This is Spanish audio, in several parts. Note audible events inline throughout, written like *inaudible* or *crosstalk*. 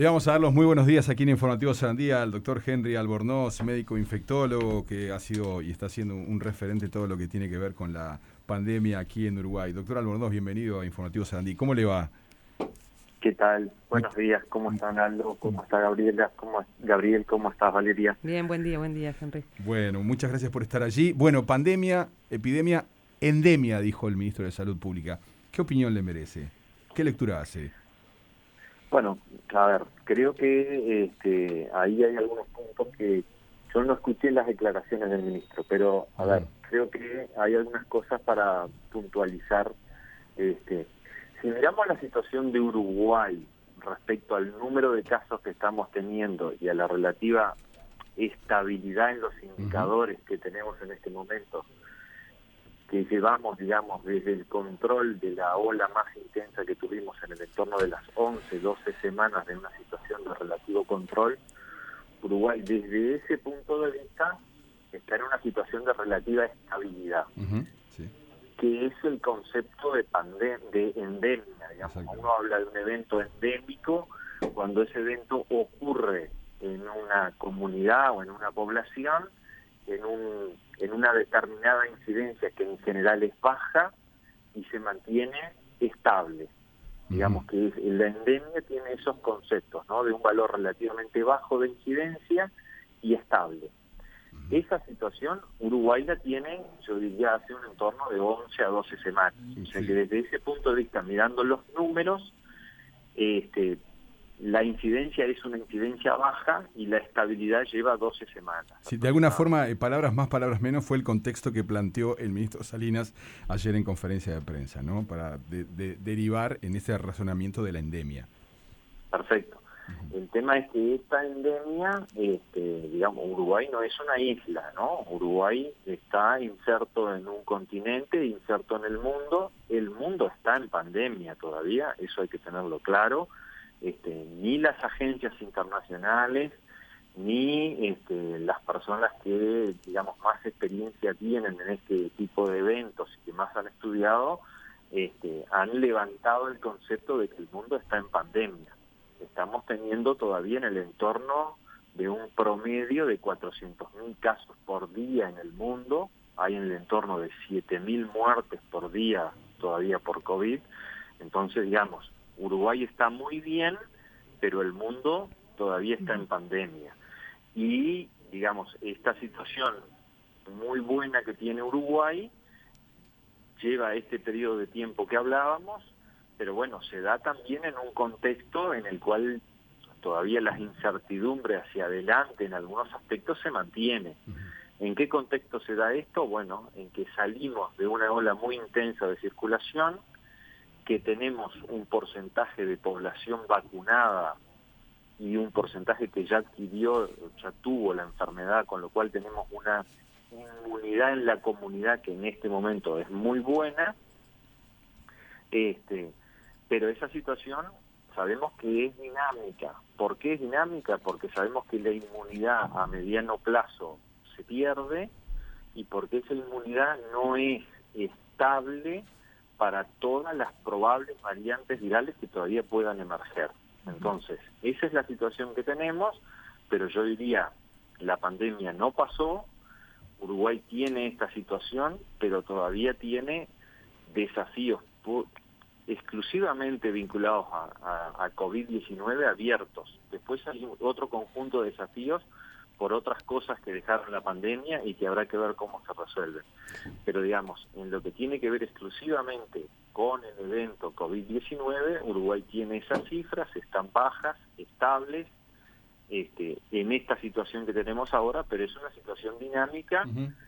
Le vamos a dar los muy buenos días aquí en Informativo Sandía al doctor Henry Albornoz, médico infectólogo que ha sido y está siendo un referente de todo lo que tiene que ver con la pandemia aquí en Uruguay. Doctor Albornoz, bienvenido a Informativo Sandí. ¿Cómo le va? ¿Qué tal? Buenos días, ¿cómo están Aldo? ¿Cómo está Gabriela? ¿Cómo, Gabriel, ¿cómo estás Valeria? Bien, buen día, buen día, Henry. Bueno, muchas gracias por estar allí. Bueno, pandemia, epidemia, endemia, dijo el ministro de Salud Pública. ¿Qué opinión le merece? ¿Qué lectura hace? Bueno, a ver, creo que este, ahí hay algunos puntos que yo no escuché las declaraciones del ministro, pero a ver, creo que hay algunas cosas para puntualizar este, si miramos la situación de Uruguay respecto al número de casos que estamos teniendo y a la relativa estabilidad en los indicadores que tenemos en este momento, que llevamos, digamos, desde el control de la ola más intensa que tuvimos en el entorno de las 11, 12 semanas de una situación de relativo control, Uruguay desde ese punto de vista está en una situación de relativa estabilidad que es el concepto de, de endemia. Digamos. Uno habla de un evento endémico cuando ese evento ocurre en una comunidad o en una población en, un, en una determinada incidencia que en general es baja y se mantiene estable. Digamos que la endemia tiene esos conceptos, ¿no? De un valor relativamente bajo de incidencia y estable. Esa situación Uruguay la tiene, yo diría, hace un entorno de 11 a 12 semanas. o sea que desde ese punto de vista, mirando los números, este, la incidencia es una incidencia baja y la estabilidad lleva 12 semanas. Sí, de alguna forma, eh, palabras más, palabras menos, fue el contexto que planteó el ministro Salinas ayer en conferencia de prensa, ¿no? Para derivar en ese razonamiento de la endemia. Perfecto. El tema es que esta endemia, este, digamos, Uruguay no es una isla, ¿no? Uruguay está inserto en un continente, inserto en el mundo. El mundo está en pandemia todavía, eso hay que tenerlo claro. Este, ni las agencias internacionales, ni este, las personas que, digamos, más experiencia tienen en este tipo de eventos y que más han estudiado, este, han levantado el concepto de que el mundo está en pandemia. Estamos teniendo todavía en el entorno de un promedio de 400.000 casos por día en el mundo, hay en el entorno de 7.000 muertes por día todavía por COVID, entonces digamos, Uruguay está muy bien, pero el mundo todavía está en pandemia. Y digamos, esta situación muy buena que tiene Uruguay lleva este periodo de tiempo que hablábamos pero bueno, se da también en un contexto en el cual todavía las incertidumbres hacia adelante en algunos aspectos se mantiene. ¿En qué contexto se da esto? Bueno, en que salimos de una ola muy intensa de circulación, que tenemos un porcentaje de población vacunada y un porcentaje que ya adquirió, ya tuvo la enfermedad, con lo cual tenemos una inmunidad en la comunidad que en este momento es muy buena. Este, pero esa situación sabemos que es dinámica. ¿Por qué es dinámica? Porque sabemos que la inmunidad a mediano plazo se pierde y porque esa inmunidad no es estable para todas las probables variantes virales que todavía puedan emerger. Entonces, esa es la situación que tenemos, pero yo diría, la pandemia no pasó, Uruguay tiene esta situación, pero todavía tiene desafíos exclusivamente vinculados a, COVID-19 abiertos. Después hay otro conjunto de desafíos por otras cosas que dejaron la pandemia y que habrá que ver cómo se resuelven. Pero digamos, en lo que tiene que ver exclusivamente con el evento COVID-19, Uruguay tiene esas cifras, están bajas, estables, este, en esta situación que tenemos ahora, pero es una situación dinámica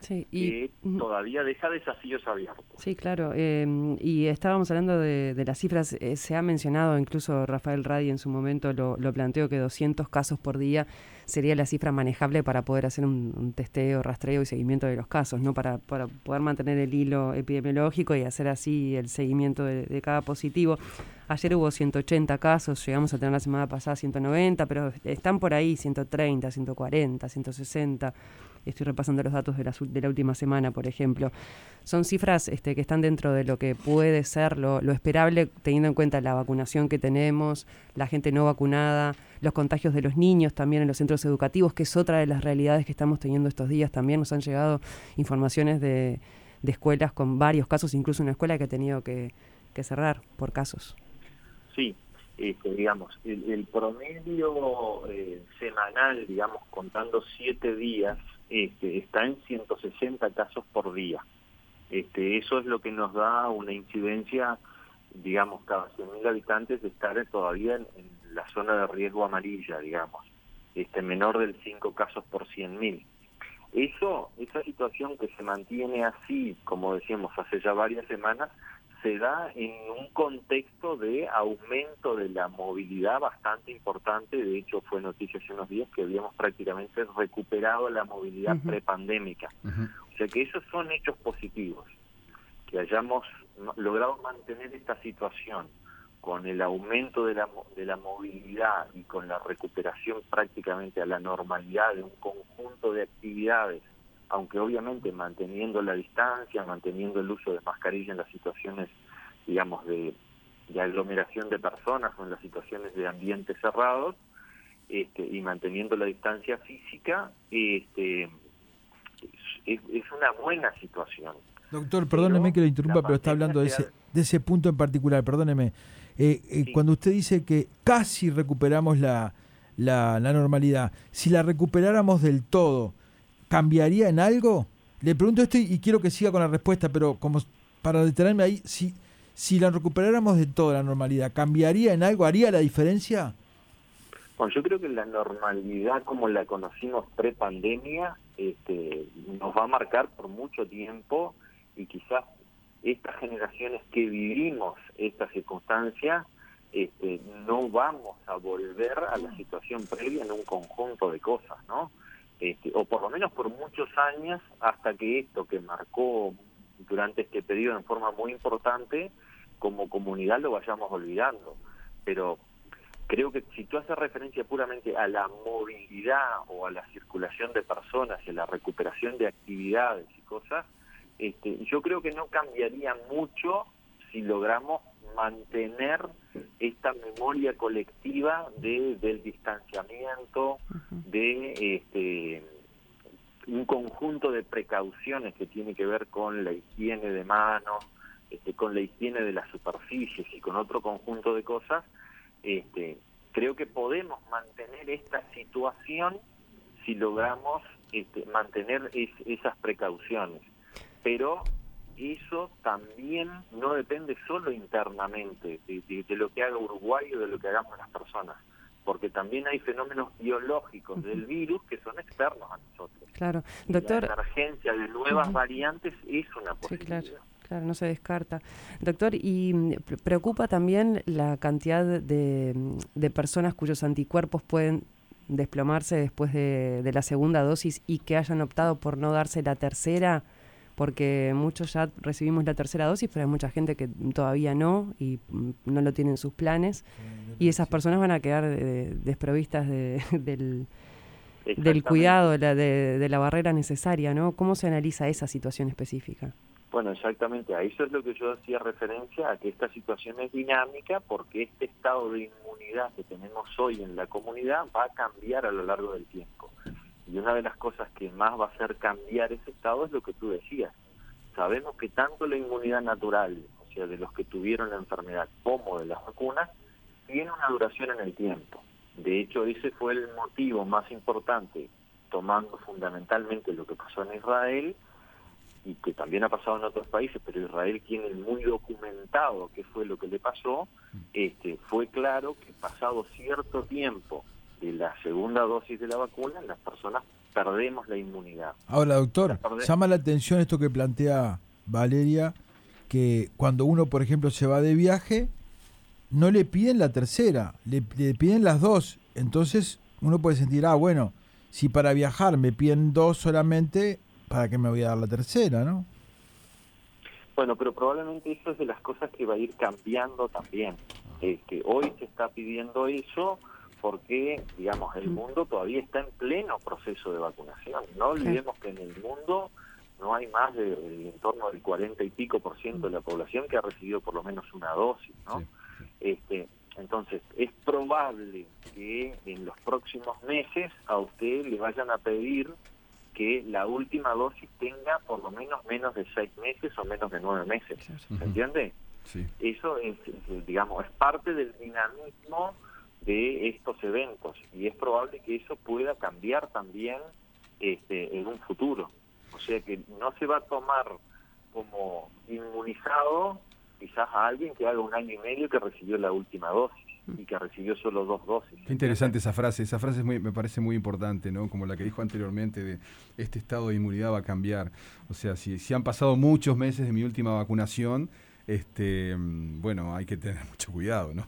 y, que todavía deja desafíos abiertos. Sí, claro. Eh, y estábamos hablando de, las cifras, eh, se ha mencionado, incluso Rafael Radi en su momento lo, planteó, que 200 casos por día sería la cifra manejable para poder hacer un, testeo, rastreo y seguimiento de los casos, ¿no? Para, para, poder mantener el hilo epidemiológico y hacer así el seguimiento de, de cada positivo. Ayer hubo 180 casos, llegamos a tener la semana pasada 190, pero están por ahí 130, 140, 160 estoy repasando los datos de la, de la última semana, por ejemplo. Son cifras este, que están dentro de lo que puede ser lo, esperable, teniendo en cuenta la vacunación que tenemos, la gente no vacunada, los contagios de los niños también en los centros educativos, que es otra de las realidades que estamos teniendo estos días. También nos han llegado informaciones de, escuelas con varios casos, incluso una escuela que ha tenido que, cerrar por casos. Sí, este, digamos, el, promedio eh, semanal, digamos, contando siete días este, está en 160 casos por día. Este, eso es lo que nos da una incidencia, digamos, cada 100.000 habitantes de estar todavía en, la zona de riesgo amarilla, digamos, este, menor del 5 casos por 100.000. Eso, esa situación que se mantiene así, como decíamos hace ya varias semanas, se da en un contexto de aumento de la movilidad bastante importante. De hecho, fue noticia hace unos días que habíamos prácticamente recuperado la movilidad prepandémica. O sea que esos son hechos positivos. Que hayamos logrado mantener esta situación con el aumento de la, de la movilidad y con la recuperación prácticamente a la normalidad de un conjunto de actividades aunque obviamente manteniendo la distancia, manteniendo el uso de mascarilla en las situaciones, digamos, de, aglomeración de personas o en las situaciones de ambientes cerrados, este, y manteniendo la distancia física, este, es, una buena situación. Doctor, perdóneme que lo interrumpa, pero está hablando de ese, de ese punto en particular, perdóneme. Eh, eh, cuando usted dice que casi recuperamos la, la, la normalidad, si la recuperáramos del todo, ¿cambiaría en algo? Le pregunto esto y, quiero que siga con la respuesta, pero como para detenerme ahí, si, si la recuperáramos de toda la normalidad, ¿cambiaría en algo? ¿Haría la diferencia? Bueno, yo creo que la normalidad como la conocimos pre-pandemia este, nos va a marcar por mucho tiempo y quizás estas generaciones que vivimos esta circunstancia este, no vamos a volver a la situación previa en un conjunto de cosas, ¿no? Este, o por lo menos por muchos años, hasta que esto que marcó durante este periodo en forma muy importante, como comunidad lo vayamos olvidando. Pero creo que si tú haces referencia puramente a la movilidad o a la circulación de personas y a la recuperación de actividades y cosas, este, yo creo que no cambiaría mucho si logramos mantener esta memoria colectiva de, del distanciamiento, de este, un conjunto de precauciones que tiene que ver con la higiene de manos, este, con la higiene de las superficies y con otro conjunto de cosas, este, creo que podemos mantener esta situación si logramos este, mantener esas precauciones. Pero eso también no depende solo internamente de, lo que haga Uruguay o de lo que hagamos las personas, porque también hay fenómenos biológicos del virus que son externos a nosotros. Claro, doctor. La emergencia de nuevas variantes es una posibilidad. claro. Claro, no se descarta. Doctor, y mm, preocupa también la cantidad de, de personas cuyos anticuerpos pueden desplomarse después de, de, la segunda dosis y que hayan optado por no darse la tercera porque muchos ya recibimos la tercera dosis, pero hay mucha gente que todavía no y mm, no lo tienen en sus planes. y esas personas van a quedar eh, desprovistas *laughs* del, del cuidado, de la, de, la barrera necesaria, ¿no? ¿Cómo se analiza esa situación específica? Bueno, exactamente, a eso es lo que yo hacía referencia, a que esta situación es dinámica porque este estado de inmunidad que tenemos hoy en la comunidad va a cambiar a lo largo del tiempo. Y una de las cosas que más va a hacer cambiar ese estado es lo que tú decías. Sabemos que tanto la inmunidad natural, o sea, de los que tuvieron la enfermedad, como de las vacunas, tiene una duración en el tiempo. De hecho, ese fue el motivo más importante, tomando fundamentalmente lo que pasó en Israel, y que también ha pasado en otros países, pero Israel tiene muy documentado qué fue lo que le pasó, este, fue claro que pasado cierto tiempo de la segunda dosis de la vacuna, las personas perdemos la inmunidad. Ahora, doctor, llama la atención esto que plantea Valeria, que cuando uno, por ejemplo, se va de viaje, no le piden la tercera, le, piden las dos. Entonces uno puede sentir, ah, bueno, si para viajar me piden dos solamente, ¿para qué me voy a dar la tercera, no? Bueno, pero probablemente eso es de las cosas que va a ir cambiando también. Este, hoy se está pidiendo eso porque, digamos, el mundo todavía está en pleno proceso de vacunación. No olvidemos que en el mundo no hay más de en torno del 40 y pico por ciento de la población que ha recibido por lo menos una dosis, ¿no? Este, entonces, es probable que en los próximos meses a usted le vayan a pedir que la última dosis tenga por lo menos menos de seis meses o menos de nueve meses. ¿Se entiende? Sí. Eso es, digamos, es parte del dinamismo de estos eventos y es probable que eso pueda cambiar también este, en un futuro. O sea que no se va a tomar como inmunizado quizás a alguien que haga un año y medio que recibió la última dosis y que recibió solo dos dosis. Qué interesante esa frase, esa frase muy, me parece muy importante, ¿no? Como la que dijo anteriormente de este estado de inmunidad va a cambiar. O sea, si, si han pasado muchos meses de mi última vacunación, este, mm, bueno, hay que tener *laughs* mucho cuidado, ¿no?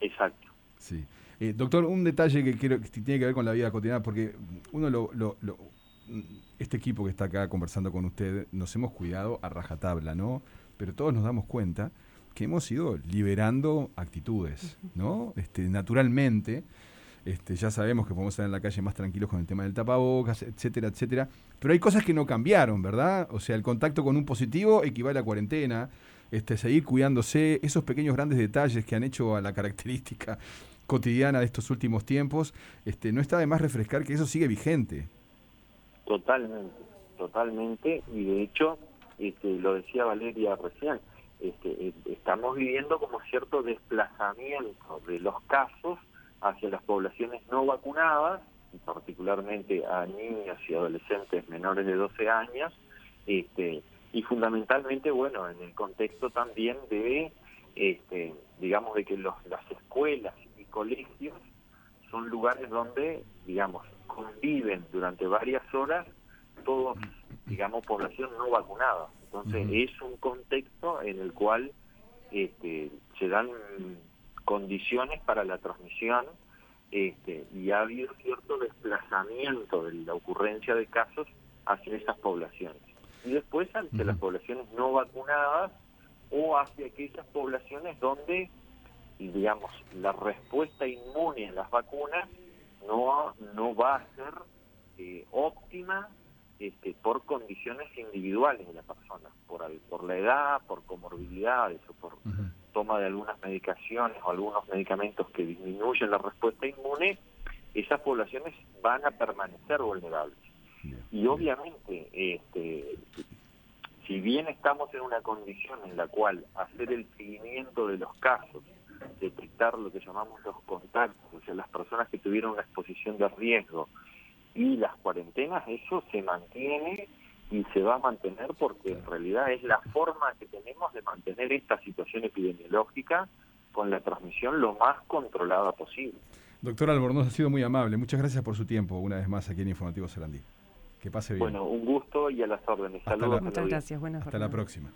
Exacto. Sí. Eh, doctor, un detalle que quiero que tiene que ver con la vida cotidiana, porque uno lo, lo, este equipo que está acá conversando con usted, nos hemos cuidado a rajatabla, ¿no? Pero todos nos damos cuenta que hemos ido liberando actitudes, ¿no? Este, naturalmente, este, ya sabemos que podemos estar en la calle más tranquilos con el tema del tapabocas, etcétera, etcétera. Pero hay cosas que no cambiaron, ¿verdad? O sea, el contacto con un positivo equivale a cuarentena, este, seguir cuidándose, esos pequeños grandes detalles que han hecho a la característica *laughs* cotidiana de estos últimos tiempos, este, no está de más refrescar que eso sigue vigente. Totalmente, totalmente, y de hecho, este, lo decía Valeria recién, este, eh, estamos viviendo como cierto desplazamiento de los casos hacia las poblaciones no vacunadas, particularmente a niños y adolescentes menores de 12 años, este, y fundamentalmente, bueno, en el contexto también de, este, digamos, de que los, las escuelas y colegios son lugares donde, digamos, conviven durante varias horas todos, digamos, población no vacunada. Entonces es un contexto en el cual este, se dan condiciones para la transmisión este, y ha habido cierto desplazamiento de la ocurrencia de casos hacia esas poblaciones. Y después hacia las poblaciones no vacunadas o hacia aquellas poblaciones donde, digamos, la respuesta inmune a las vacunas no, no va a ser eh, óptima este, por condiciones individuales de la persona, por, por la edad, por comorbilidades o por toma de algunas medicaciones o algunos medicamentos que disminuyen la respuesta inmune, esas poblaciones van a permanecer vulnerables. Y obviamente, este, si bien estamos en una condición en la cual hacer el seguimiento de los casos, detectar lo que llamamos los contactos, o sea, las personas que tuvieron una exposición de riesgo, y las cuarentenas, eso se mantiene y se va a mantener porque en realidad es la forma que tenemos de mantener esta situación epidemiológica con la transmisión lo más controlada posible. Doctor Albornoz, ha sido muy amable. Muchas gracias por su tiempo una vez más aquí en Informativo Serandí. Que pase bien. Bueno, un gusto y a las órdenes. Saludos. Muchas gracias. Buenas Hasta la próxima.